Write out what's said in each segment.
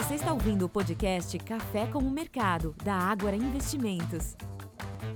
Você está ouvindo o podcast Café com o Mercado, da Ágora Investimentos.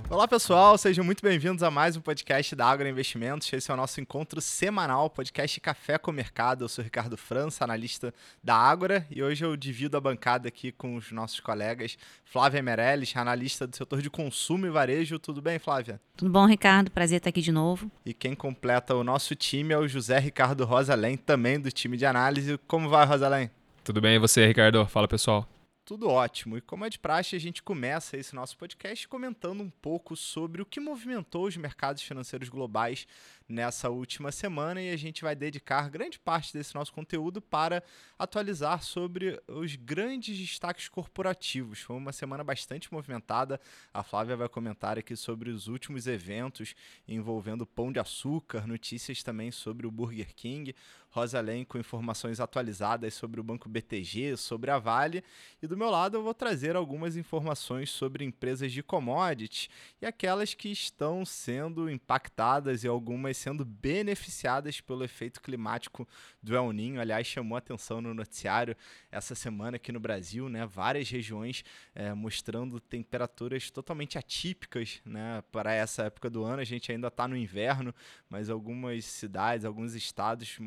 Olá pessoal, sejam muito bem-vindos a mais um podcast da Agro Investimentos. Esse é o nosso encontro semanal, podcast Café com o Mercado. Eu sou Ricardo França, analista da Ágora, e hoje eu divido a bancada aqui com os nossos colegas Flávia Meirelles, analista do setor de consumo e varejo. Tudo bem, Flávia? Tudo bom, Ricardo? Prazer estar aqui de novo. E quem completa o nosso time é o José Ricardo Rosalém, também do time de análise. Como vai, Rosalém? Tudo bem, e você, Ricardo? Fala, pessoal. Tudo ótimo. E como é de praxe, a gente começa esse nosso podcast comentando um pouco sobre o que movimentou os mercados financeiros globais nessa última semana e a gente vai dedicar grande parte desse nosso conteúdo para atualizar sobre os grandes destaques corporativos. Foi uma semana bastante movimentada. A Flávia vai comentar aqui sobre os últimos eventos envolvendo Pão de Açúcar, notícias também sobre o Burger King. Rosalém com informações atualizadas sobre o Banco BTG, sobre a Vale. E do meu lado eu vou trazer algumas informações sobre empresas de commodities e aquelas que estão sendo impactadas e algumas sendo beneficiadas pelo efeito climático do El Ninho. Aliás, chamou atenção no noticiário essa semana aqui no Brasil, né? Várias regiões é, mostrando temperaturas totalmente atípicas, né? Para essa época do ano. A gente ainda está no inverno, mas algumas cidades, alguns estados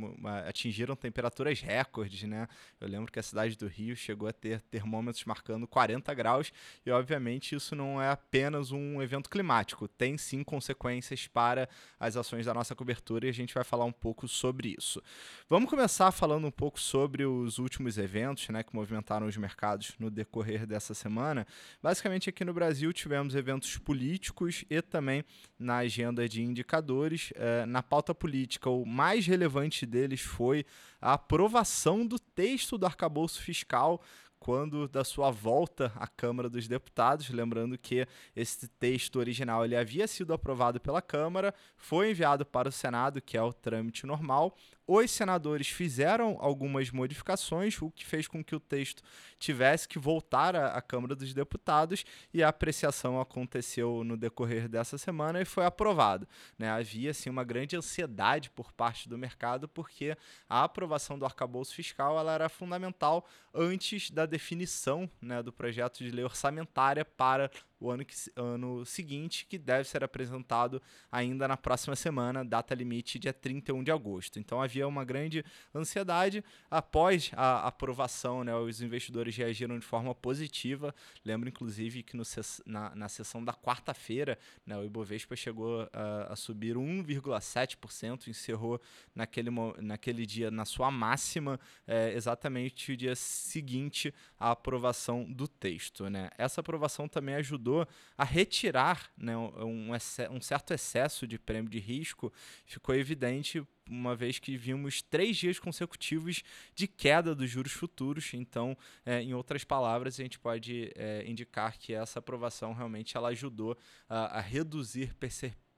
atingiram temperaturas recordes, né? Eu lembro que a cidade do Rio chegou a ter termômetros marcando 40 graus e, obviamente, isso não é apenas um evento climático, tem sim consequências para as ações da nossa cobertura e a gente vai falar um pouco sobre isso. Vamos começar falando um pouco sobre os últimos eventos, né, que movimentaram os mercados no decorrer dessa semana. Basicamente, aqui no Brasil tivemos eventos políticos e também na agenda de indicadores. Eh, na pauta política, o mais relevante deles foi a aprovação do texto do arcabouço fiscal quando da sua volta à Câmara dos Deputados, lembrando que esse texto original ele havia sido aprovado pela Câmara, foi enviado para o Senado, que é o trâmite normal, os senadores fizeram algumas modificações, o que fez com que o texto tivesse que voltar à, Câmara dos Deputados e a apreciação aconteceu no decorrer dessa semana e foi aprovado. Né? Havia assim, uma grande ansiedade por parte do mercado, porque a aprovação do arcabouço fiscal ela era fundamental antes da definição né, do projeto de lei orçamentária para o ano, que, ano seguinte, que deve ser apresentado ainda na próxima semana, data limite dia 31 de agosto. Então havia uma grande ansiedade. Após a aprovação, né, os investidores reagiram de forma positiva. Lembro, inclusive, que no, na, na sessão da quarta-feira, né, o Ibovespa chegou a, a subir 1,7%, encerrou naquele, naquele dia na sua máxima, é, exatamente o dia seguinte à aprovação do texto. Né? Essa aprovação também ajudou ajudou a retirar né, um, um certo excesso de prêmio de risco, ficou evidente uma vez que vimos três dias consecutivos de queda dos juros futuros. Então, é, em outras palavras, a gente pode é, indicar que essa aprovação realmente ela ajudou a, a reduzir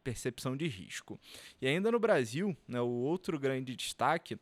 percepção de risco. E ainda no Brasil, né, o outro grande destaque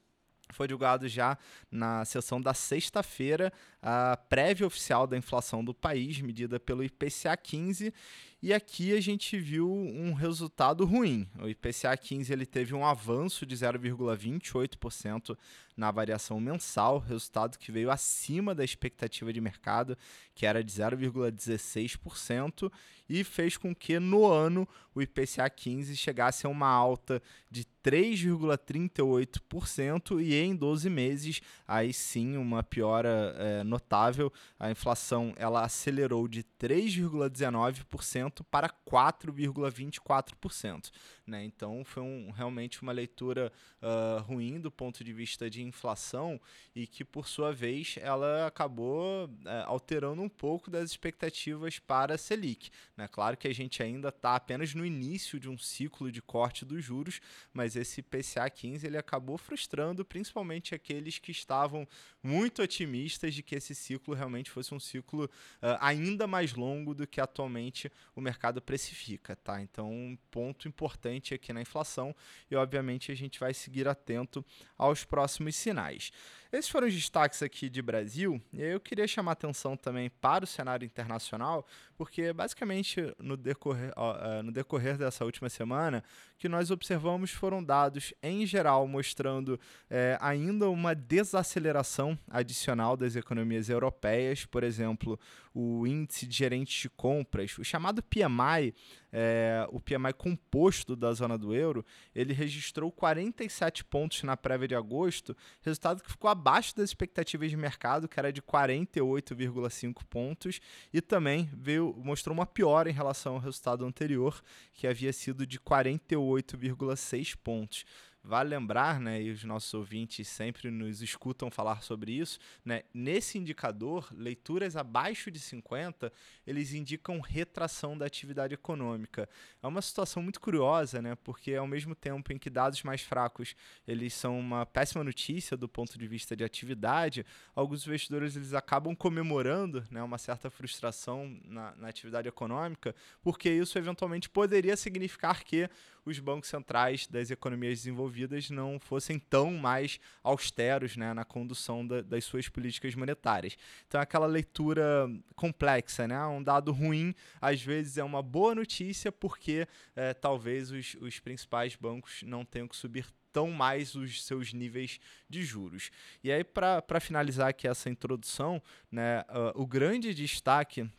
foi divulgado já na sessão da sexta-feira a prévia oficial da inflação do país, medida pelo IPCA 15, e aqui a gente viu um resultado ruim. O IPCA 15 ele teve um avanço de 0,28% na variação mensal, resultado que veio acima da expectativa de mercado, que era de 0,16%, e fez com que no ano o IPCA 15 chegasse a uma alta de 3,38% e em 12 meses, aí sim, uma piora é, notável. A inflação ela acelerou de 3,19% para 4,24%. Né? Então foi um, realmente uma leitura uh, ruim do ponto de vista de inflação e que, por sua vez, ela acabou uh, alterando um pouco das expectativas para a Selic. Né? Claro que a gente ainda está apenas no início de um ciclo de corte dos juros, mas esse PCA 15 ele acabou frustrando principalmente aqueles que estavam muito otimistas de que esse ciclo realmente fosse um ciclo uh, ainda mais longo do que atualmente o mercado precifica. Tá? Então, um ponto importante aqui na inflação, e obviamente a gente vai seguir atento aos próximos sinais. Esses foram os destaques aqui de Brasil, e eu queria chamar atenção também para o cenário internacional, porque basicamente no decorrer, uh, no decorrer dessa última semana, que nós observamos foram dados em geral mostrando é, ainda uma desaceleração adicional das economias europeias, por exemplo, o índice de gerentes de compras, o chamado PMI, é, o PMI composto da zona do euro, ele registrou 47 pontos na prévia de agosto, resultado que ficou abaixo das expectativas de mercado, que era de 48,5 pontos, e também veio, mostrou uma piora em relação ao resultado anterior, que havia sido de 48,6 pontos. Vale lembrar, né, e os nossos ouvintes sempre nos escutam falar sobre isso, né, nesse indicador, leituras abaixo de 50, eles indicam retração da atividade econômica. É uma situação muito curiosa, né, porque ao mesmo tempo em que dados mais fracos, eles são uma péssima notícia do ponto de vista de atividade, alguns investidores eles acabam comemorando, né, uma certa frustração na, na atividade econômica, porque isso eventualmente poderia significar que os bancos centrais das economias desenvolvidas não fossem tão mais austeros né, na condução da, das suas políticas monetárias. Então, é aquela leitura complexa, né? Um dado ruim, às vezes, é uma boa notícia, porque é, talvez os, os principais bancos não tenham que subir tão mais os seus níveis de juros. E aí, para finalizar aqui essa introdução, né, uh, o grande destaque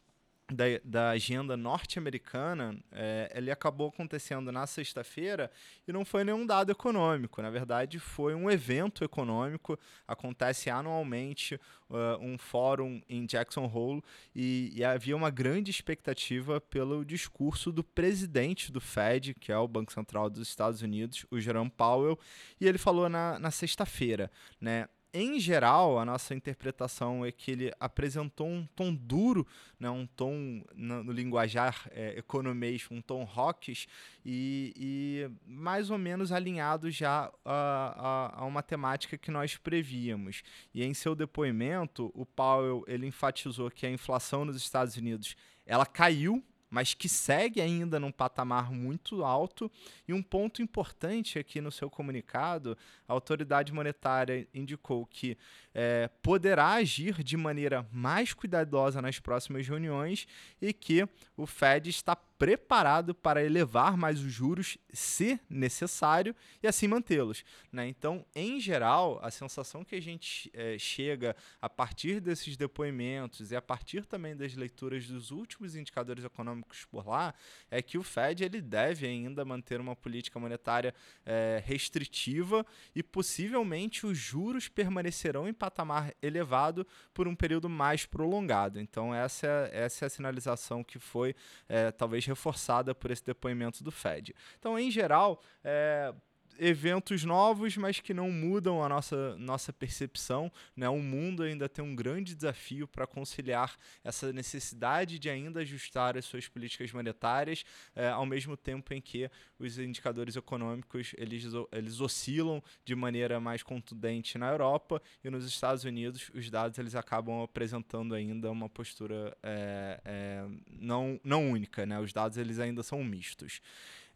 da, da agenda norte-americana, é, ele acabou acontecendo na sexta-feira e não foi nenhum dado econômico. Na verdade, foi um evento econômico. Acontece anualmente uh, um fórum em Jackson Hole e, e, havia uma grande expectativa pelo discurso do presidente do Fed, que é o Banco Central dos Estados Unidos, o Jerome Powell, e ele falou na, na sexta-feira, né? Em geral, a nossa interpretação é que ele apresentou um tom duro, né, um tom no, linguajar é, economês, um tom rocks, e, e, mais ou menos alinhado já a, a, a, uma temática que nós prevíamos. E em seu depoimento, o Powell ele enfatizou que a inflação nos Estados Unidos ela caiu mas que segue ainda num patamar muito alto. E um ponto importante aqui no seu comunicado, a autoridade monetária indicou que é, poderá agir de maneira mais cuidadosa nas próximas reuniões e que o Fed está preparado para elevar mais os juros se necessário e assim mantê-los. Né? Então, em geral, a sensação que a gente é, chega a partir desses depoimentos e a partir também das leituras dos últimos indicadores econômicos por lá é que o Fed ele deve ainda manter uma política monetária é, restritiva e possivelmente os juros permanecerão em patamar elevado por um período mais prolongado. Então, essa é, essa é a sinalização que foi é, talvez reforçada por esse depoimento do Fed. Então, em geral, é, eventos novos, mas que não mudam a nossa, nossa percepção. Né? O mundo ainda tem um grande desafio para conciliar essa necessidade de ainda ajustar as suas políticas monetárias, é, ao mesmo tempo em que os indicadores econômicos eles, eles oscilam de maneira mais contundente na Europa e nos Estados Unidos os dados eles acabam apresentando ainda uma postura é, é, não, não única. Né? Os dados eles ainda são mistos.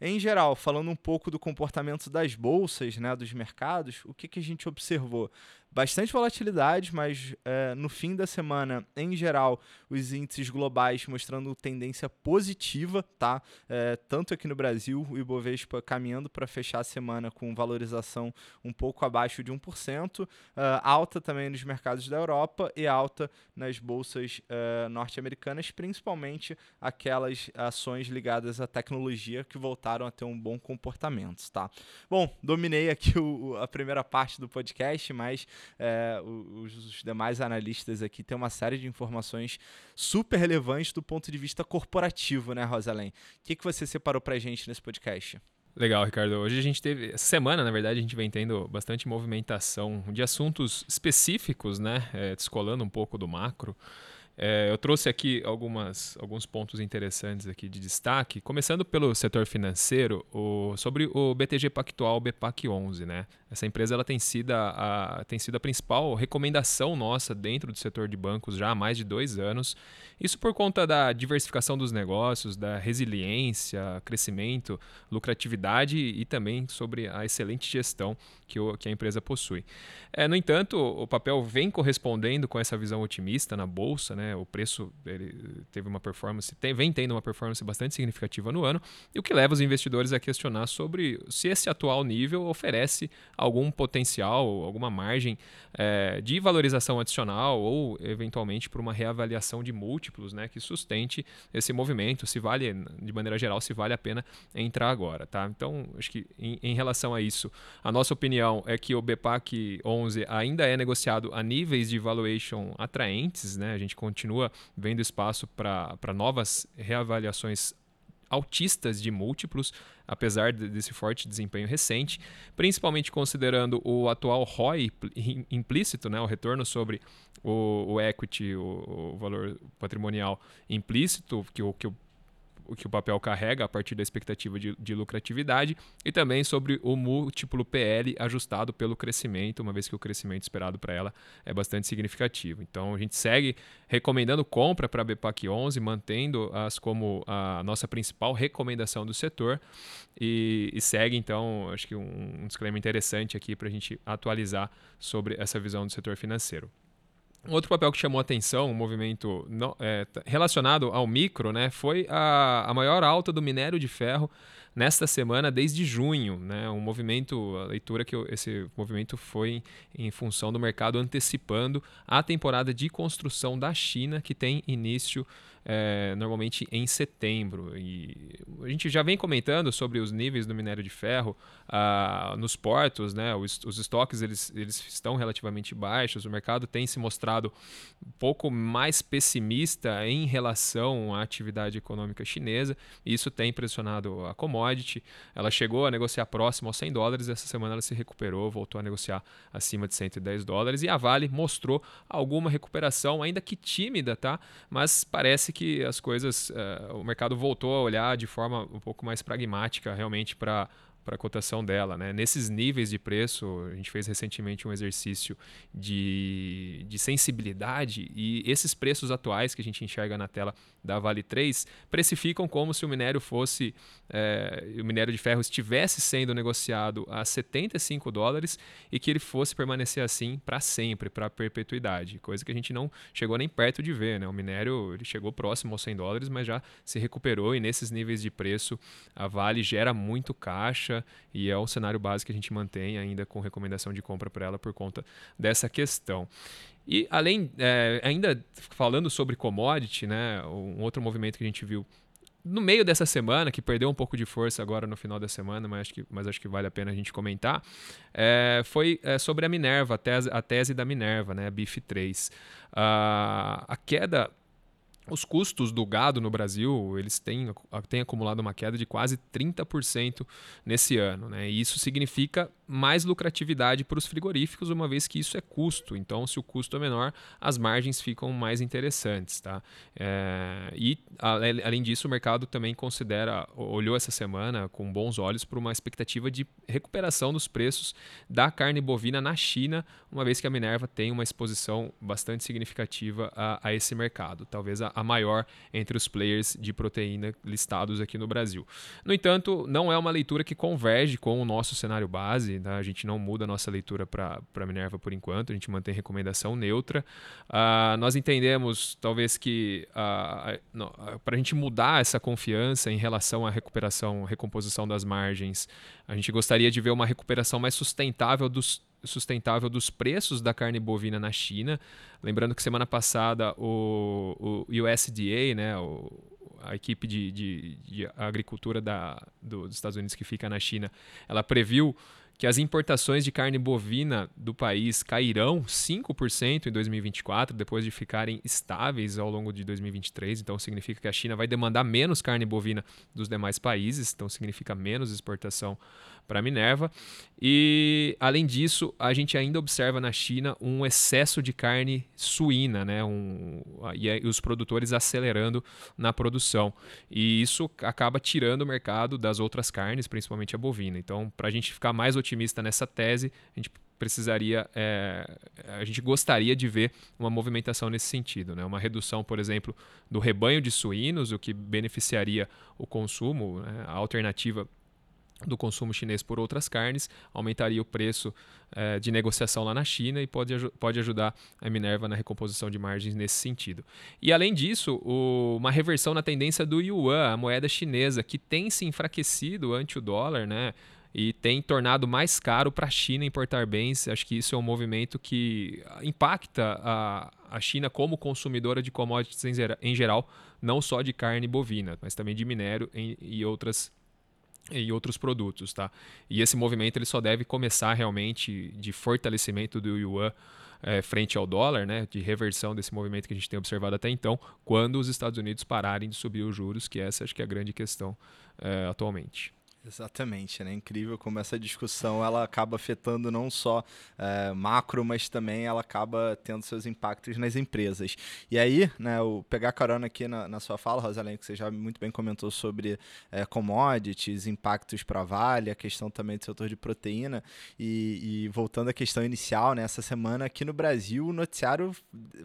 Em geral, falando um pouco do comportamento das bolsas, né, dos mercados, o que, que a gente observou? Bastante volatilidade, mas é, no fim da semana, em geral, os índices globais mostrando tendência positiva, tá? É, tanto aqui no Brasil, o Ibovespa caminhando para fechar a semana com valorização um pouco abaixo de 1%, uh, é, alta também nos mercados da Europa e alta nas bolsas uh, norte-americanas, principalmente aquelas ações ligadas à tecnologia que voltaram a ter um bom comportamento, tá? Bom, dominei aqui o, a primeira parte do podcast, mas é, os, demais analistas aqui têm uma série de informações super relevantes do ponto de vista corporativo, né, Rosalém? O que, que você separou para gente nesse podcast? Legal, Ricardo. Hoje a gente teve, essa semana, na verdade, a gente vem tendo bastante movimentação de assuntos específicos, né, é, descolando um pouco do macro. É, eu trouxe aqui algumas, alguns pontos interessantes aqui de destaque, começando pelo setor financeiro, o, sobre o BTG Pactual BPAC 11. Né? Essa empresa ela tem, sido a, tem sido a principal recomendação nossa dentro do setor de bancos já há mais de dois anos. Isso por conta da diversificação dos negócios, da resiliência, crescimento, lucratividade e também sobre a excelente gestão que, o, que a empresa possui. É, no entanto, o papel vem correspondendo com essa visão otimista na bolsa, né? O preço ele teve uma performance, tem, vem tendo uma performance bastante significativa no ano, e o que leva os investidores a questionar sobre se esse atual nível oferece algum potencial, alguma margem é, de valorização adicional ou, eventualmente, por uma reavaliação de múltiplos né, que sustente esse movimento, se vale, de maneira geral, se vale a pena entrar agora. Tá? Então, acho que em, em relação a isso, a nossa opinião é que o BPAC 11 ainda é negociado a níveis de valuation atraentes, né? a gente continua vendo espaço para novas reavaliações altistas de múltiplos, apesar desse forte desempenho recente, principalmente considerando o atual ROI implícito, né, o retorno sobre o, o equity, o, o, valor patrimonial implícito, que o, que o que o papel carrega a partir da expectativa de, de, lucratividade e também sobre o múltiplo PL ajustado pelo crescimento, uma vez que o crescimento esperado para ela é bastante significativo. Então a gente segue recomendando compra para a BPAC 11, mantendo-as como a nossa principal recomendação do setor e, e segue então, acho que um, um disclaimer interessante aqui para a gente atualizar sobre essa visão do setor financeiro. Um outro papel que chamou atenção, um movimento é, relacionado ao micro, né, foi a, a maior alta do minério de ferro nesta semana desde junho. Né, um movimento, a leitura que eu, esse movimento foi em função do mercado antecipando a temporada de construção da China, que tem início é, normalmente em setembro. E a gente já vem comentando sobre os níveis do minério de ferro ah, nos portos, né? Os, os, estoques eles, eles estão relativamente baixos. O mercado tem se mostrado um pouco mais pessimista em relação à atividade econômica chinesa. E isso tem pressionado a commodity. Ela chegou a negociar próximo aos 100 dólares. Essa semana ela se recuperou, voltou a negociar acima de 110 dólares. E a Vale mostrou alguma recuperação, ainda que tímida, tá? Mas parece que as coisas, uh, o mercado voltou a olhar de forma um pouco mais pragmática realmente para para a cotação dela. Né? Nesses níveis de preço, a gente fez recentemente um exercício de, de sensibilidade e esses preços atuais que a gente enxerga na tela da Vale 3 precificam como se o minério fosse, é, o minério de ferro estivesse sendo negociado a 75 dólares e que ele fosse permanecer assim para sempre, para perpetuidade, coisa que a gente não chegou nem perto de ver. Né? O minério ele chegou próximo aos 100 dólares, mas já se recuperou e nesses níveis de preço a Vale gera muito caixa baixa e é o cenário básico que a gente mantém ainda com recomendação de compra para ela por conta dessa questão. E além, é, ainda falando sobre commodity, né, um outro movimento que a gente viu no meio dessa semana, que perdeu um pouco de força agora no final da semana, mas acho que, mas acho que vale a pena a gente comentar, é, foi é, sobre a Minerva, a tese, a tese da Minerva, né, a BIF3. Uh, a queda os custos do gado no Brasil, eles têm, têm acumulado uma queda de quase 30% nesse ano. Né? E isso significa mais lucratividade para os frigoríficos, uma vez que isso é custo. Então, se o custo é menor, as margens ficam mais interessantes. Tá? É, e, além disso, o mercado também considera, olhou essa semana com bons olhos para uma expectativa de recuperação dos preços da carne bovina na China, uma vez que a Minerva tem uma exposição bastante significativa a, a esse mercado. Talvez a, a maior entre os players de proteína listados aqui no Brasil. No entanto, não é uma leitura que converge com o nosso cenário base, tá? a gente não muda a nossa leitura para Minerva por enquanto, a gente mantém recomendação neutra. Uh, nós entendemos, talvez, que uh, uh, para a gente mudar essa confiança em relação à recuperação, recomposição das margens, a gente gostaria de ver uma recuperação mais sustentável dos sustentável dos preços da carne bovina na China. Lembrando que semana passada o, o USDA, né, o, a equipe de, de, de agricultura da, do, dos Estados Unidos que fica na China, ela previu que as importações de carne bovina do país cairão 5% em 2024, depois de ficarem estáveis ao longo de 2023. Então, significa que a China vai demandar menos carne bovina dos demais países, então, significa menos exportação para Minerva. E, além disso, a gente ainda observa na China um excesso de carne suína, né? Um, e, e os produtores acelerando na produção. E isso acaba tirando o mercado das outras carnes, principalmente a bovina. Então, para a gente ficar mais otimista nessa tese, a gente precisaria, é, a gente gostaria de ver uma movimentação nesse sentido, né? uma redução, por exemplo, do rebanho de suínos, o que beneficiaria o consumo, né? a alternativa do consumo chinês por outras carnes, aumentaria o preço é, de negociação lá na China e pode, pode ajudar a Minerva na recomposição de margens nesse sentido. E além disso, o, uma reversão na tendência do yuan, a moeda chinesa, que tem se enfraquecido ante o dólar, né? e tem tornado mais caro para a China importar bens. Acho que isso é um movimento que impacta a, a China como consumidora de commodities em, em geral, não só de carne bovina, mas também de minério em, e outras e outros produtos, tá? E esse movimento ele só deve começar realmente de fortalecimento do yuan é, frente ao dólar, né, de reversão desse movimento que a gente tem observado até então, quando os Estados Unidos pararem de subir os juros, que essa acho que é a grande questão é, atualmente. Exatamente, né? Incrível como essa discussão ela acaba afetando não só é, macro, mas também ela acaba tendo seus impactos nas empresas. E aí, né, o pegar carona aqui na, na sua fala, Rosalém, que você já muito bem comentou sobre é, commodities, impactos para a Vale, a questão também do setor de proteína, e, e voltando à questão inicial, né, essa semana aqui no Brasil, o noticiário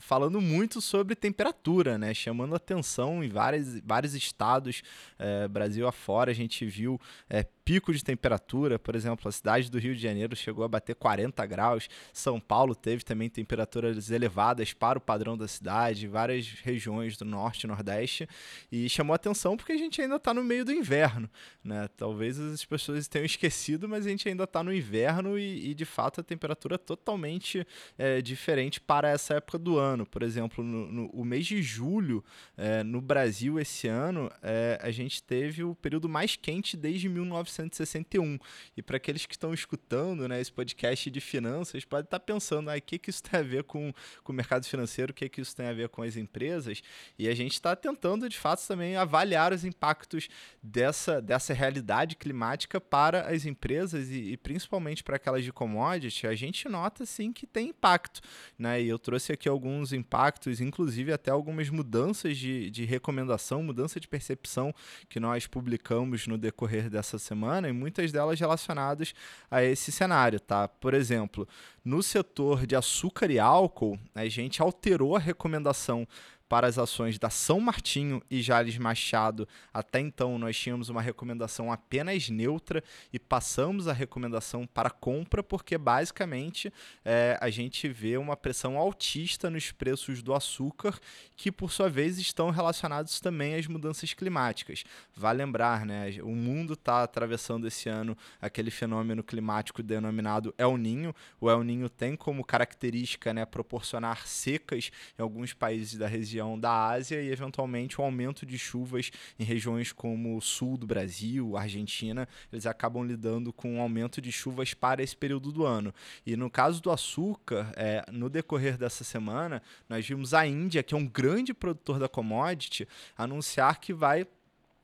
falando muito sobre temperatura, né, chamando atenção em vários, vários estados, é, Brasil afora, a gente viu é, pico de temperatura, por exemplo, a cidade do Rio de Janeiro chegou a bater 40 graus, São Paulo teve também temperaturas elevadas para o padrão da cidade, várias regiões do norte e nordeste, e chamou atenção porque a gente ainda está no meio do inverno, né? Talvez as pessoas tenham esquecido, mas a gente ainda está no inverno e, e, de fato a temperatura é totalmente é, diferente para essa época do ano. Por exemplo, no, no o mês de julho é, no Brasil esse ano é, a gente teve o período mais quente desde 1900 1961. E para aqueles que estão escutando né, esse podcast de finanças, pode estar tá pensando, ah, que, que isso tem a ver com, com o mercado financeiro, o que, que isso tem a ver com as empresas. E a gente está tentando, de fato, também avaliar os impactos dessa, dessa realidade climática para as empresas e, e principalmente para aquelas de commodity. A gente nota, sim, que tem impacto. Né? E eu trouxe aqui alguns impactos, inclusive até algumas mudanças de, de recomendação, mudança de percepção que nós publicamos no decorrer dessa semana semana e muitas delas relacionadas a esse cenário, tá? Por exemplo, no setor de açúcar e álcool, a gente alterou a recomendação para as ações da São Martinho e Jales Machado. Até então, nós tínhamos uma recomendação apenas neutra e passamos a recomendação para compra, porque basicamente é, a gente vê uma pressão altista nos preços do açúcar, que por sua vez estão relacionados também às mudanças climáticas. Vale lembrar, né? O mundo está atravessando esse ano aquele fenômeno climático denominado El Ninho. O El Ninho tem como característica né, proporcionar secas em alguns países da região região da Ásia e, eventualmente, o aumento de chuvas em regiões como o sul do Brasil, Argentina, eles acabam lidando com um aumento de chuvas para esse período do ano. E no caso do açúcar, é, no decorrer dessa semana, nós vimos a Índia, que é um grande produtor da commodity, anunciar que vai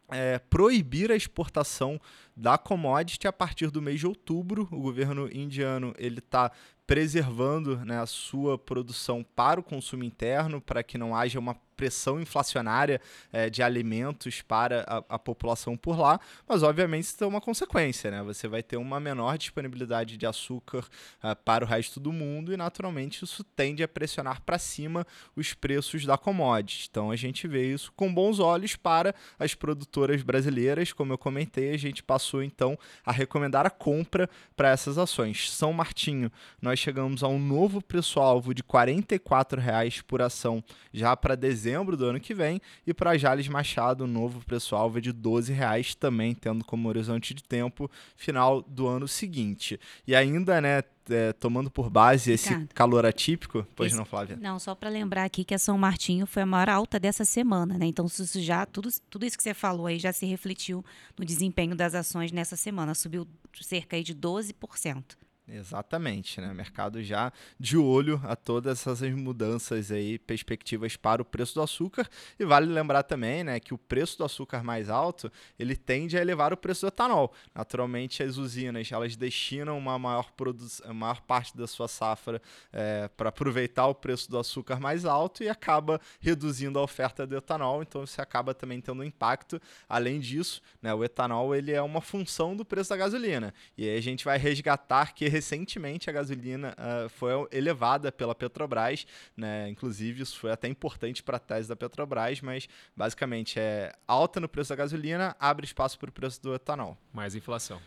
é, proibir a exportação da commodity a partir do mês de outubro. O governo indiano ele está preservando né, a sua produção para o consumo interno, para que não haja uma pressão inflacionária é, de alimentos para a, a, população por lá, mas obviamente isso tem uma consequência, né? Você vai ter uma menor disponibilidade de açúcar uh, para o resto do mundo e naturalmente isso tende a pressionar para cima os preços da commodity. Então a gente vê isso com bons olhos para as produtoras brasileiras, como eu comentei, a gente passou então a recomendar a compra para essas ações. São Martinho, nós chegamos a um novo preço-alvo de R$ 44,00 por ação já para dezembro dezembro do ano que vem. E para Jales Machado, o novo preço-alvo é de 12 reais, também tendo como horizonte de tempo final do ano seguinte. E ainda, né, é, tomando por base Ricardo, esse calor atípico, pois esse, não, Flávia? Não, só para lembrar aqui que a São Martinho foi a maior alta dessa semana, né? Então, isso já, tudo, tudo isso que você falou aí já se refletiu no desempenho das ações nessa semana, subiu cerca de 12%. Exatamente, né? Mercado já de olho a todas essas mudanças aí, perspectivas para o preço do açúcar. E vale lembrar também, né, que o preço do açúcar mais alto, ele tende a elevar o preço do etanol. Naturalmente, as usinas, elas destinam uma maior, maior parte da sua safra é, para aproveitar o preço do açúcar mais alto e acaba reduzindo a oferta do etanol. Então, você acaba também tendo um impacto. Além disso, né, o etanol, ele é uma função do preço da gasolina. E aí a gente vai resgatar que recentemente a gasolina uh, foi elevada pela Petrobras, né? Inclusive, isso foi até importante para a tese da Petrobras, mas basicamente é alta no preço da gasolina, abre espaço para o preço do etanol. Mais inflação.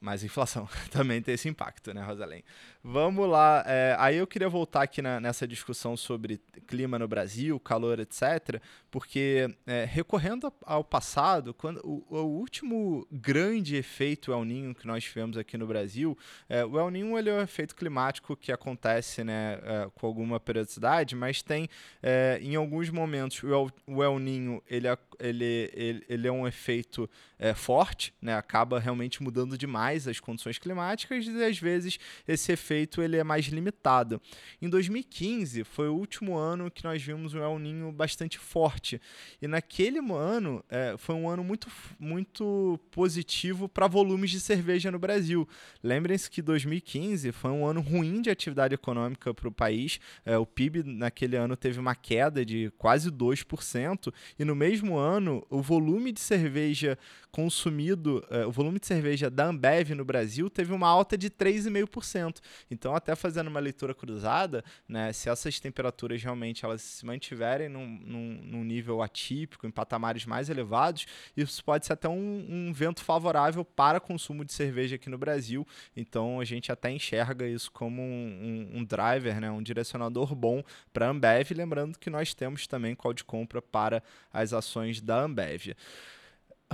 Mais inflação também tem esse impacto, né, Rosalém? Vamos lá. É, aí eu queria voltar aqui na, nessa discussão sobre clima no Brasil, calor, etc., porque é, recorrendo ao passado, quando o, o, último grande efeito El Ninho que nós tivemos aqui no Brasil, é, o El Ninho ele é um efeito climático que acontece né, é, com alguma periodicidade, mas tem é, em alguns momentos o El, o El Ninho ele, ele, ele, ele é um efeito é, forte, né, acaba realmente mudando demais as condições climáticas e às vezes esse efeito ele é mais limitado. Em 2015 foi o último ano que nós vimos um El Ninho bastante forte e naquele ano é, foi um ano muito, muito positivo para volumes de cerveja no Brasil. Lembrem-se que 2015 foi um ano ruim de atividade econômica para o país. É, o PIB naquele ano teve uma queda de quase 2% e no mesmo ano o volume de cerveja consumido, uh, o volume de cerveja da Ambev no Brasil teve uma alta de 3,5%. Então, até fazendo uma leitura cruzada, né, se essas temperaturas realmente elas se mantiverem num, num, num nível atípico, em patamares mais elevados, isso pode ser até um, um vento favorável para consumo de cerveja aqui no Brasil. Então, a gente até enxerga isso como um, um, um driver, né, um direcionador bom para a Ambev. Lembrando que nós temos também call de compra para as ações da Ambev.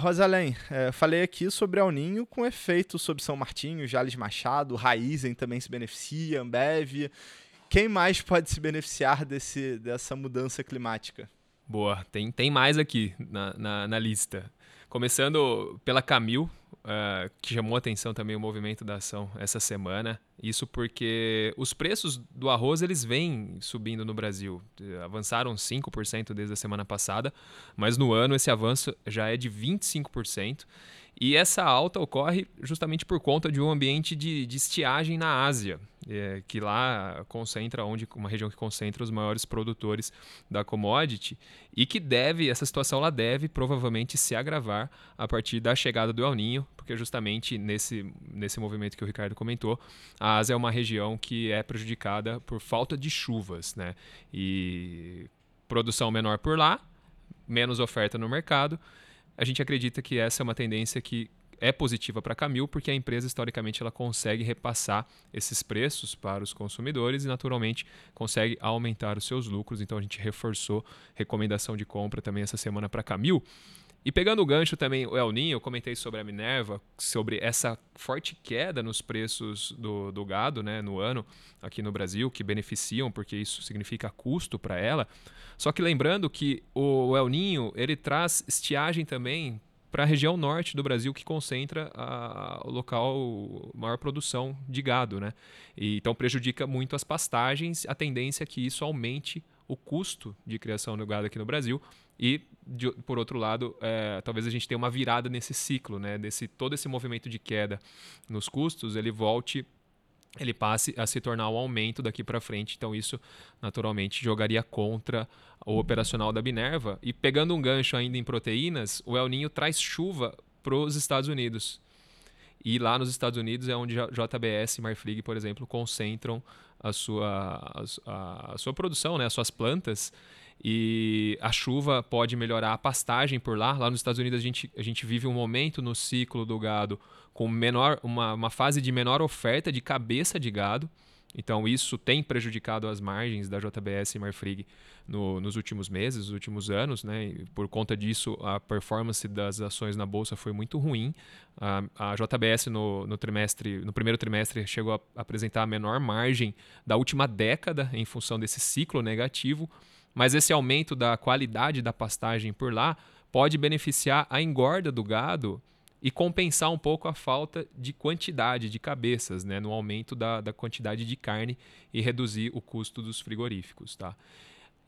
Rosalém, é, falei aqui sobre El Ninho com efeito sobre São Martinho, Jales Machado, Raizen também se beneficia, Ambev. Quem mais pode se beneficiar desse, dessa mudança climática? Boa, tem, tem mais aqui na, na, na lista. Começando pela Camil, uh, que chamou atenção também o movimento da ação essa semana. Isso porque os preços do arroz eles vêm subindo no Brasil. Avançaram 5% desde a semana passada, mas no ano esse avanço já é de 25%. E essa alta ocorre justamente por conta de um ambiente de, de estiagem na Ásia, é, que lá concentra onde uma região que concentra os maiores produtores da commodity e que deve essa situação lá deve provavelmente se agravar a partir da chegada do El Ninho, porque justamente nesse nesse movimento que o Ricardo comentou, a Ásia é uma região que é prejudicada por falta de chuvas, né? E produção menor por lá, menos oferta no mercado a gente acredita que essa é uma tendência que é positiva para a Camil, porque a empresa, historicamente, ela consegue repassar esses preços para os consumidores e, naturalmente, consegue aumentar os seus lucros. Então, a gente reforçou recomendação de compra também essa semana para a Camil. E pegando o gancho também, o El Ninho, eu comentei sobre a Minerva, sobre essa forte queda nos preços do, do gado né, no ano aqui no Brasil, que beneficiam, porque isso significa custo para ela. Só que lembrando que o El Ninho ele traz estiagem também para a região norte do Brasil que concentra a, o local maior produção de gado, né? E, então prejudica muito as pastagens. A tendência é que isso aumente o custo de criação do gado aqui no Brasil e de, por outro lado, é, talvez a gente tenha uma virada nesse ciclo, né? Desse todo esse movimento de queda nos custos, ele volte ele passe a se tornar um aumento daqui para frente. Então, isso naturalmente jogaria contra o operacional da Binerva. E pegando um gancho ainda em proteínas, o El Ninho traz chuva para os Estados Unidos. E lá nos Estados Unidos é onde JBS e Marfrig, por exemplo, concentram a sua, a, a sua produção, né, as suas plantas. E a chuva pode melhorar a pastagem por lá. Lá nos Estados Unidos a gente, a gente vive um momento no ciclo do gado com menor, uma, uma fase de menor oferta de cabeça de gado. Então isso tem prejudicado as margens da JBS e Marfrig no, nos últimos meses, nos últimos anos, né? Por conta disso, a performance das ações na bolsa foi muito ruim. A, a JBS no, no, trimestre, no primeiro trimestre chegou a apresentar a menor margem da última década em função desse ciclo negativo. Mas esse aumento da qualidade da pastagem por lá pode beneficiar a engorda do gado e compensar um pouco a falta de quantidade de cabeças, né, no aumento da, da quantidade de carne e reduzir o custo dos frigoríficos. Tá?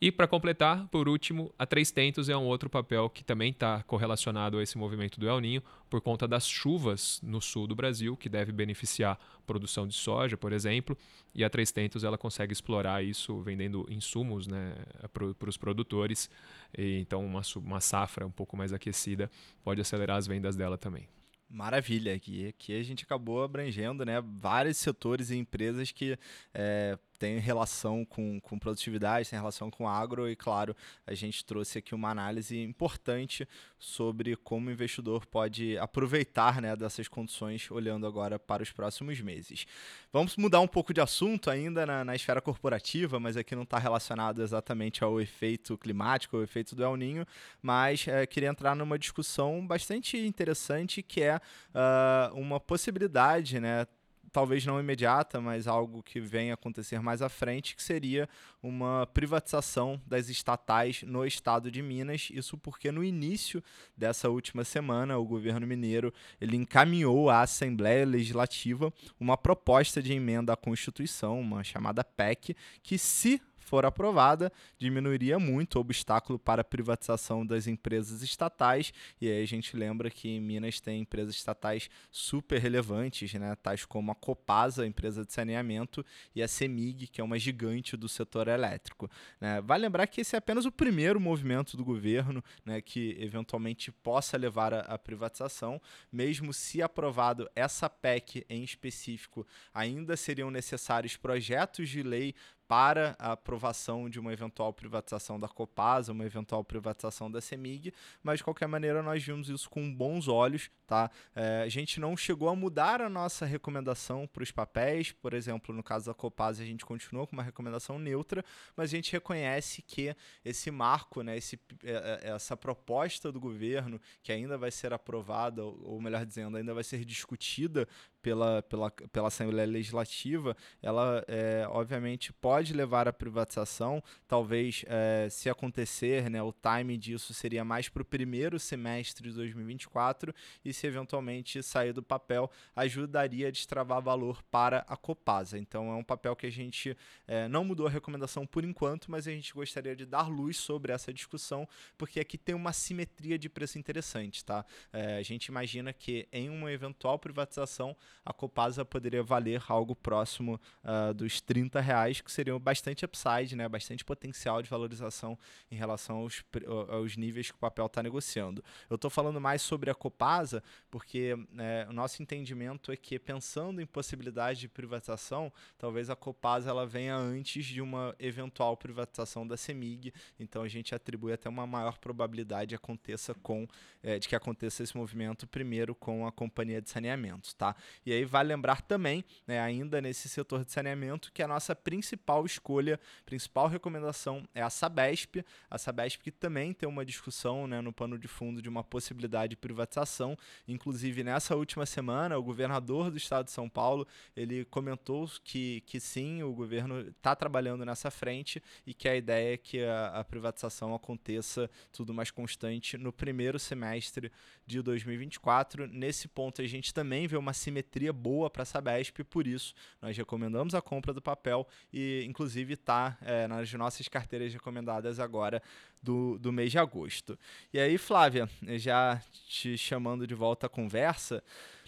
E para completar, por último, a Três Tentos é um outro papel que também está correlacionado a esse movimento do El Ninho por conta das chuvas no sul do Brasil, que deve beneficiar a produção de soja, por exemplo, e a Três Tentos ela consegue explorar isso vendendo insumos né, para os produtores, e então uma, uma safra um pouco mais aquecida pode acelerar as vendas dela também. Maravilha, aqui, aqui a gente acabou abrangendo né, vários setores e empresas que é, tem relação com, com produtividade, tem relação com agro, e claro, a gente trouxe aqui uma análise importante sobre como o investidor pode aproveitar né, dessas condições, olhando agora para os próximos meses. Vamos mudar um pouco de assunto ainda na, na esfera corporativa, mas aqui não está relacionado exatamente ao efeito climático, ao efeito do El Ninho, mas é, queria entrar numa discussão bastante interessante que é uh, uma possibilidade, né? Talvez não imediata, mas algo que vem acontecer mais à frente, que seria uma privatização das estatais no estado de Minas. Isso porque no início dessa última semana, o governo mineiro ele encaminhou à Assembleia Legislativa uma proposta de emenda à Constituição, uma chamada PEC, que se for aprovada, diminuiria muito o obstáculo para a privatização das empresas estatais. E aí a gente lembra que em Minas tem empresas estatais super relevantes, né? tais como a Copasa, empresa de saneamento, e a CEMIG, que é uma gigante do setor elétrico. Né? Vale lembrar que esse é apenas o primeiro movimento do governo né, que eventualmente possa levar à privatização, mesmo se aprovado essa PEC em específico, ainda seriam necessários projetos de lei para a aprovação de uma eventual privatização da Copasa, uma eventual privatização da Semig, mas de qualquer maneira nós vimos isso com bons olhos, tá? É, a gente não chegou a mudar a nossa recomendação para os papéis, por exemplo, no caso da Copasa a gente continuou com uma recomendação neutra, mas a gente reconhece que esse marco, né, esse, é, é, essa proposta do governo que ainda vai ser aprovada, ou melhor dizendo, ainda vai ser discutida pela, pela, pela Assembleia Legislativa, ela é, obviamente pode levar à privatização. Talvez, é, se acontecer, né, o time disso seria mais para o primeiro semestre de 2024 e se eventualmente sair do papel, ajudaria a destravar valor para a Copasa. Então é um papel que a gente é, não mudou a recomendação por enquanto, mas a gente gostaria de dar luz sobre essa discussão, porque aqui tem uma simetria de preço interessante. Tá? É, a gente imagina que em uma eventual privatização a Copasa poderia valer algo próximo uh, dos 30 reais, que seria bastante upside, né? bastante potencial de valorização em relação aos, aos níveis que o papel está negociando. Eu estou falando mais sobre a Copasa porque né, o nosso entendimento é que, pensando em possibilidade de privatização, talvez a Copasa ela venha antes de uma eventual privatização da CEMIG, então a gente atribui até uma maior probabilidade aconteça com, é, de que aconteça esse movimento primeiro com a companhia de saneamento. Tá? E aí vale lembrar também, né, ainda nesse setor de saneamento, que a nossa principal escolha, principal recomendação é a Sabesp. A Sabesp que também tem uma discussão né, no pano de fundo de uma possibilidade de privatização. Inclusive, nessa última semana, o governador do estado de São Paulo ele comentou que, que sim, o governo está trabalhando nessa frente e que a ideia é que a, a privatização aconteça tudo mais constante no primeiro semestre de 2024. Nesse ponto, a gente também vê uma simetria boa para a Sabesp, por isso nós recomendamos a compra do papel e, inclusive, está é, nas nossas carteiras recomendadas agora do, do mês de agosto. E aí, Flávia, já te chamando de volta à conversa.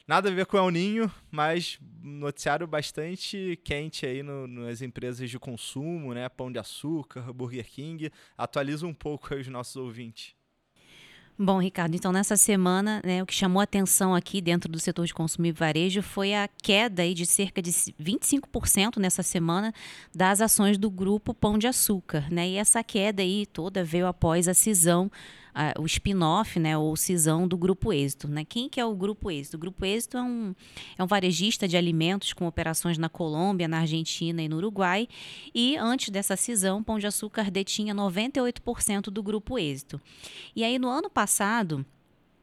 Nada a ver com o El Ninho, mas noticiário bastante quente aí no, nas empresas de consumo, né? Pão de açúcar, Burger King. Atualiza um pouco aí os nossos ouvintes. Bom, Ricardo, então nessa semana, né, o que chamou atenção aqui dentro do setor de consumo e varejo foi a queda aí de cerca de 25% nessa semana das ações do grupo Pão de Açúcar, né? E essa queda aí toda veio após a cisão o spin-off, né, ou cisão do Grupo Êxito. Né? Quem que é o Grupo Êxito? O Grupo Êxito é um, é um varejista de alimentos com operações na Colômbia, na Argentina e no Uruguai. E antes dessa cisão, Pão de Açúcar detinha 98% do Grupo Êxito. E aí, no ano passado,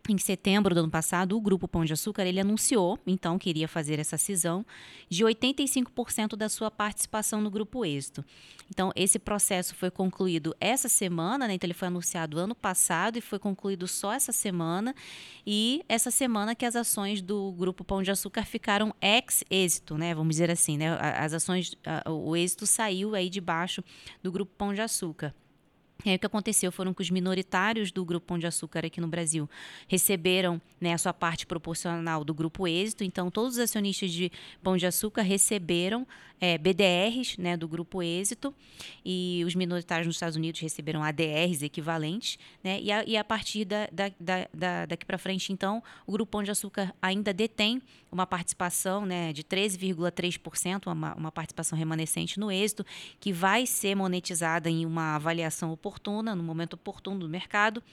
em setembro do ano passado, o Grupo Pão de Açúcar ele anunciou, então, que iria fazer essa cisão de 85% da sua participação no Grupo Êxito. Então, esse processo foi concluído essa semana, né? então ele foi anunciado ano passado e foi concluído só essa semana. E essa semana que as ações do Grupo Pão de Açúcar ficaram ex-êxito, né? vamos dizer assim. Né? As ações, o êxito saiu aí debaixo do Grupo Pão de Açúcar. E aí, o que aconteceu foram que os minoritários do Grupo Pão de Açúcar aqui no Brasil receberam né, a sua parte proporcional do Grupo Êxito. Então, todos os acionistas de Pão de Açúcar receberam é, BDRs né, do Grupo Êxito e os minoritários nos Estados Unidos receberam ADRs equivalentes. Né, e, a, e a partir da, da, da, daqui para frente, então, o Grupo Pão de Açúcar ainda detém uma participação né, de 13,3%, uma, uma participação remanescente no êxito, que vai ser monetizada em uma avaliação oportuna, no momento oportuno do mercado.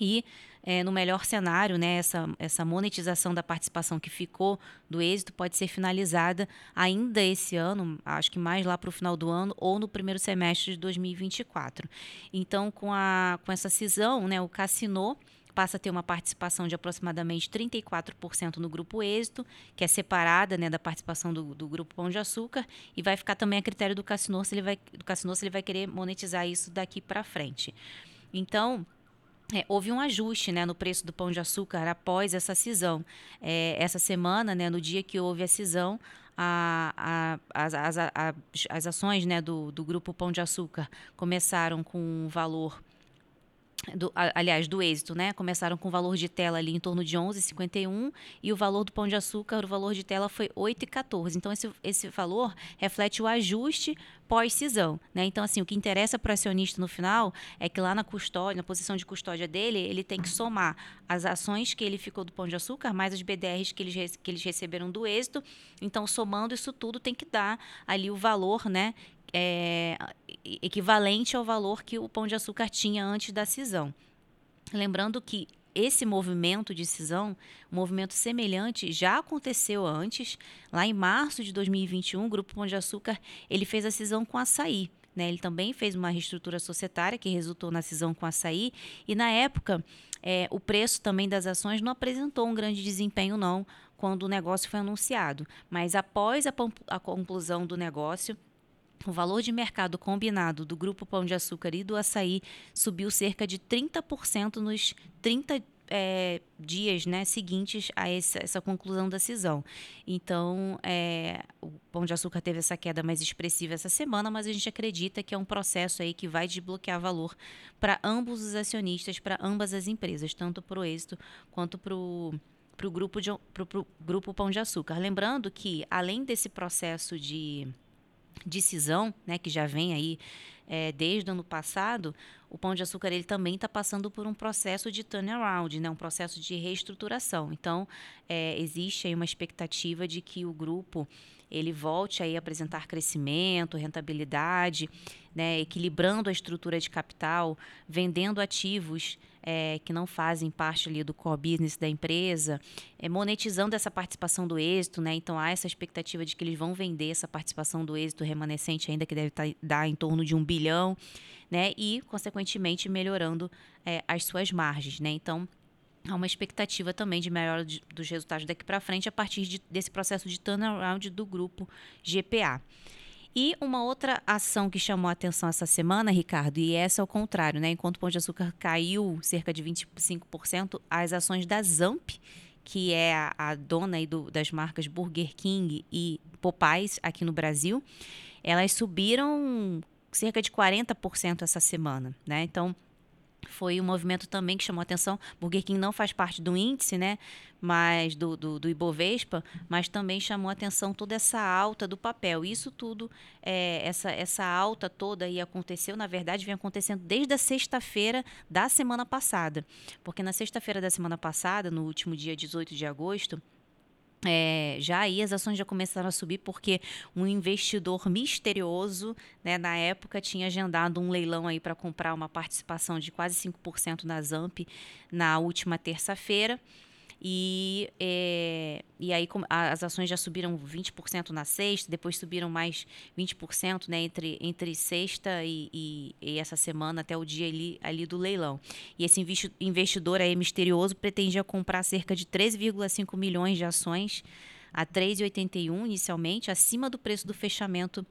E é, no melhor cenário, né, essa, essa monetização da participação que ficou do êxito pode ser finalizada ainda esse ano, acho que mais lá para o final do ano ou no primeiro semestre de 2024. Então, com, a, com essa cisão, né, o Cassino passa a ter uma participação de aproximadamente 34% no grupo êxito, que é separada né, da participação do, do, grupo Pão de Açúcar, e vai ficar também a critério do Cassino se ele vai, do Cassino, se ele vai querer monetizar isso daqui para frente. Então, é, houve um ajuste né, no preço do pão de açúcar após essa cisão. É, essa semana, né, no dia que houve a cisão, a, a, as, as, a, as ações né, do, do grupo Pão de Açúcar começaram com um valor do, aliás, do êxito, né? Começaram com o valor de tela ali em torno de 11,51 e o valor do pão de açúcar, o valor de tela foi 8,14. Então, esse, esse valor reflete o ajuste pós-cisão, né? Então, assim, o que interessa para o acionista no final é que lá na custódia, na posição de custódia dele, ele tem que somar as ações que ele ficou do pão de açúcar, mais as BDRs que eles, que eles receberam do êxito. Então, somando isso tudo, tem que dar ali o valor, né? É, equivalente ao valor que o pão de açúcar tinha antes da cisão. Lembrando que esse movimento de cisão, um movimento semelhante, já aconteceu antes. Lá em março de 2021, o Grupo Pão de Açúcar ele fez a cisão com açaí. Né? Ele também fez uma reestrutura societária que resultou na cisão com açaí. E na época, é, o preço também das ações não apresentou um grande desempenho, não, quando o negócio foi anunciado. Mas após a, a conclusão do negócio, o valor de mercado combinado do Grupo Pão de Açúcar e do açaí subiu cerca de 30% nos 30 é, dias né, seguintes a essa, essa, conclusão da cisão. Então, é, o Pão de Açúcar teve essa queda mais expressiva essa semana, mas a gente acredita que é um processo aí que vai desbloquear valor para ambos os acionistas, para ambas as empresas, tanto para o êxito quanto para o para o grupo, grupo Pão de Açúcar. Lembrando que, além desse processo de de cisão, né, que já vem aí é, desde o ano passado, o Pão de Açúcar ele também está passando por um processo de turnaround, né, um processo de reestruturação. Então, é, existe aí uma expectativa de que o grupo ele volte aí a apresentar crescimento, rentabilidade, né, equilibrando a estrutura de capital, vendendo ativos é, que não fazem parte ali do core business da empresa, é, monetizando essa participação do êxito, né? Então há essa expectativa de que eles vão vender essa participação do êxito remanescente ainda que deve tá, dar em torno de um bilhão, né? E consequentemente melhorando é, as suas margens, né? Então há uma expectativa também de melhora dos resultados daqui para frente a partir de, desse processo de turnaround do grupo GPA. E uma outra ação que chamou a atenção essa semana, Ricardo, e essa é o contrário, né? Enquanto o Pão de Açúcar caiu cerca de 25%, as ações da Zamp, que é a, a dona do, das marcas Burger King e Popeyes aqui no Brasil, elas subiram cerca de 40% essa semana, né? Então, foi um movimento também que chamou atenção. Burger King não faz parte do índice, né? Mas do, do, do Ibovespa, mas também chamou atenção toda essa alta do papel. Isso tudo, é, essa, essa alta toda aí aconteceu, na verdade, vem acontecendo desde a sexta-feira da semana passada. Porque na sexta-feira da semana passada, no último dia 18 de agosto, é, já aí as ações já começaram a subir porque um investidor misterioso, né, na época, tinha agendado um leilão aí para comprar uma participação de quase 5% na Zamp na última terça-feira. E, é, e aí as ações já subiram 20% na sexta, depois subiram mais 20% né, entre, entre sexta e, e, e, essa semana até o dia ali, ali do leilão. E esse investidor aí misterioso pretendia comprar cerca de 13,5 milhões de ações a 3,81 inicialmente, acima do preço do fechamento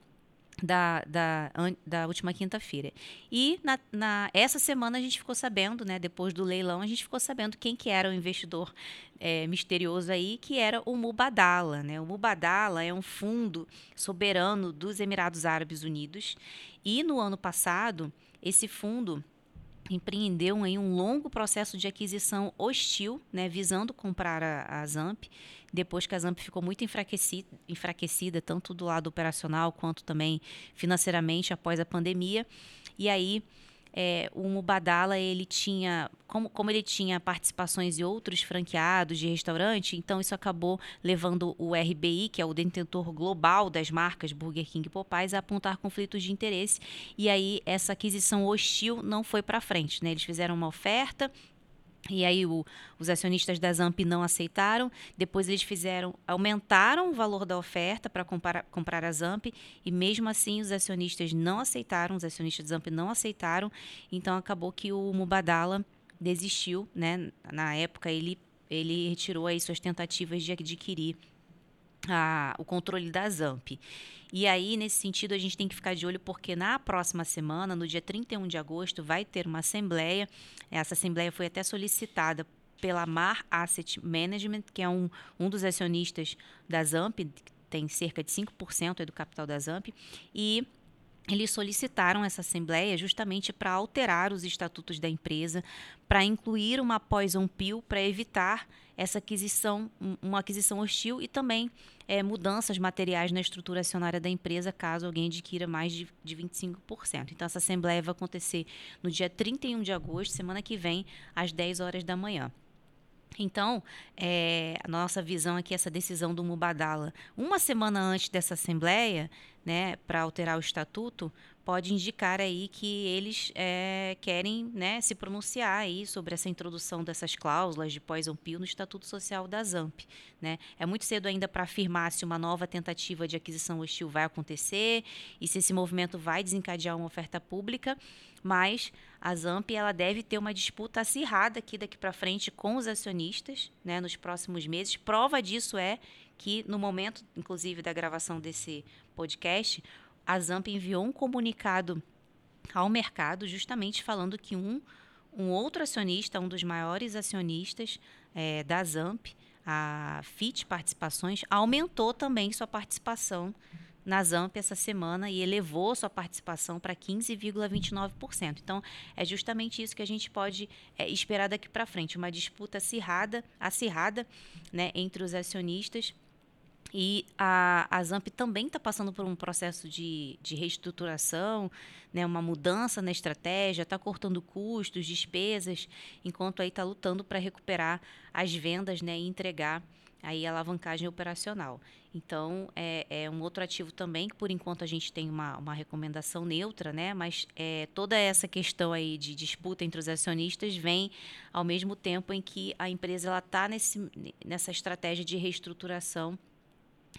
da, da, da última quinta-feira. E na, na, essa semana a gente ficou sabendo, né, depois do leilão, a gente ficou sabendo quem que era o investidor é, misterioso aí, que era o Mubadala. Né? O Mubadala é um fundo soberano dos Emirados Árabes Unidos. E no ano passado, esse fundo empreendeu em um longo processo de aquisição hostil, né, visando comprar a, a Zamp, depois que a Zamp ficou muito enfraquecida, enfraquecida, tanto do lado operacional quanto também financeiramente após a pandemia. E aí é, o Mubadala ele tinha, como, como ele tinha participações em outros franqueados de restaurante, então isso acabou levando o RBI, que é o detentor global das marcas Burger King e Popeyes, a apontar conflitos de interesse. E aí essa aquisição hostil não foi para frente, né? Eles fizeram uma oferta e aí o, os acionistas da Zamp não aceitaram. Depois eles fizeram, aumentaram o valor da oferta para comprar, comprar a Zamp e mesmo assim os acionistas não aceitaram, os acionistas da Zamp não aceitaram. Então acabou que o Mubadala desistiu, né? Na época ele ele retirou aí suas tentativas de adquirir a, o controle da Zamp. E aí, nesse sentido, a gente tem que ficar de olho porque na próxima semana, no dia 31 de agosto, vai ter uma assembleia. Essa assembleia foi até solicitada pela Mar Asset Management, que é um, um dos acionistas da Zamp, que tem cerca de 5% do capital da Zamp, e eles solicitaram essa assembleia justamente para alterar os estatutos da empresa, para incluir uma poison pill para evitar essa aquisição, uma aquisição hostil e também é, mudanças materiais na estrutura acionária da empresa, caso alguém adquira mais de, de 25%. Então, essa assembleia vai acontecer no dia 31 de agosto, semana que vem, às 10 horas da manhã. Então, é, a nossa visão aqui, essa decisão do Mubadala, uma semana antes dessa assembleia, né, para alterar o estatuto, pode indicar aí que eles é, querem né, se pronunciar aí sobre essa introdução dessas cláusulas de pill no Estatuto Social da ZAMP. Né? É muito cedo ainda para afirmar se uma nova tentativa de aquisição hostil vai acontecer e se esse movimento vai desencadear uma oferta pública, mas a ZAMP ela deve ter uma disputa acirrada aqui daqui para frente com os acionistas né, nos próximos meses. Prova disso é que no momento, inclusive, da gravação desse podcast, a Zamp enviou um comunicado ao mercado justamente falando que um, um outro acionista, um dos maiores acionistas é, da Zamp, a FIT Participações, aumentou também sua participação na Zamp essa semana e elevou sua participação para 15,29%. Então, é justamente isso que a gente pode é, esperar daqui para frente, uma disputa acirrada, acirrada né, entre os acionistas e a, a Zamp também está passando por um processo de, de reestruturação, né, uma mudança na estratégia, está cortando custos, despesas, enquanto aí está lutando para recuperar as vendas né, e entregar aí a alavancagem operacional. Então, é, é, um outro ativo também, que por enquanto a gente tem uma, uma recomendação neutra, né? mas é, toda essa questão aí de disputa entre os acionistas vem ao mesmo tempo em que a empresa está nessa estratégia de reestruturação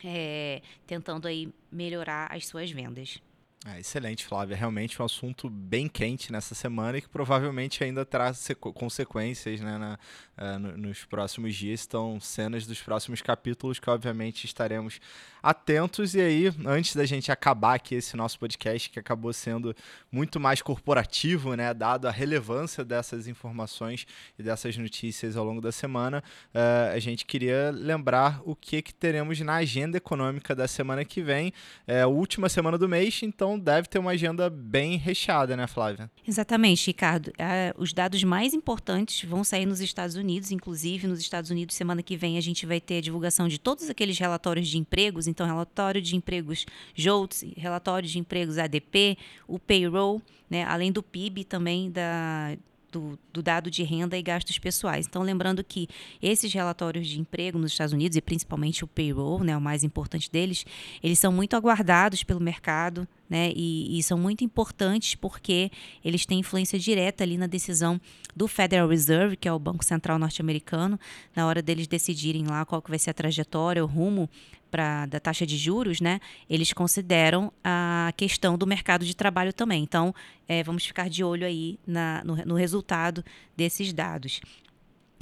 é, tentando aí melhorar as suas vendas. É, excelente, Flávia. Realmente um assunto bem quente nessa semana e que provavelmente ainda traz consequências né, na, uh, nos próximos dias. Então, cenas dos próximos capítulos que, obviamente, estaremos atentos. E aí, antes da gente acabar aqui esse nosso podcast, que acabou sendo muito mais corporativo, né, dado a relevância dessas informações e dessas notícias ao longo da semana, uh, a gente queria lembrar o que, que teremos na agenda econômica da semana que vem. É a última semana do mês, então deve ter uma agenda bem recheada, né, Flávia? Exatamente, Ricardo. É, os dados mais importantes vão sair nos Estados Unidos, inclusive nos Estados Unidos, semana que vem, a gente vai ter a divulgação de todos aqueles relatórios de empregos, então, relatório de empregos JOLTS, relatório de empregos ADP, o payroll, né, além do PIB também da do, do, dado de renda e gastos pessoais. Então, lembrando que esses relatórios de emprego nos Estados Unidos, e principalmente o payroll, né, o mais importante deles, eles são muito aguardados pelo mercado, né? E, e, são muito importantes porque eles têm influência direta ali na decisão do Federal Reserve, que é o Banco Central norte-americano, na hora deles decidirem lá qual que vai ser a trajetória, o rumo pra, da taxa de juros, né? Eles consideram a questão do mercado de trabalho também. Então, é, vamos ficar de olho aí na, no, no resultado desses dados.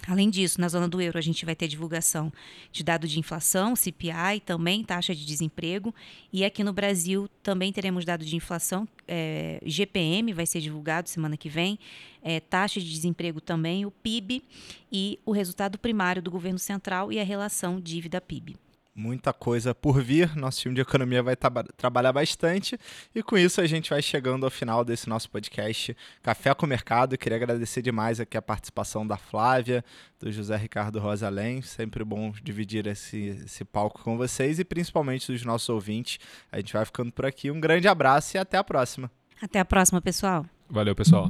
Além disso, na zona do euro, a gente vai ter divulgação de dado de inflação, CPI, também taxa de desemprego. E aqui no Brasil também teremos dado de inflação, é, GPM vai ser divulgado semana que vem, é, taxa de desemprego também, o PIB e o resultado primário do governo central e a relação dívida-PIB muita coisa por vir. Nosso time de economia vai trabalhar bastante. E com isso a gente vai chegando ao final desse nosso podcast Café com o Mercado. Queria agradecer demais aqui a participação da Flávia, do José Ricardo Rosalém. Sempre bom dividir esse, esse palco com vocês e principalmente dos nossos ouvintes. A gente vai ficando por aqui. Um grande abraço e até a próxima. Até a próxima, pessoal. Valeu, pessoal.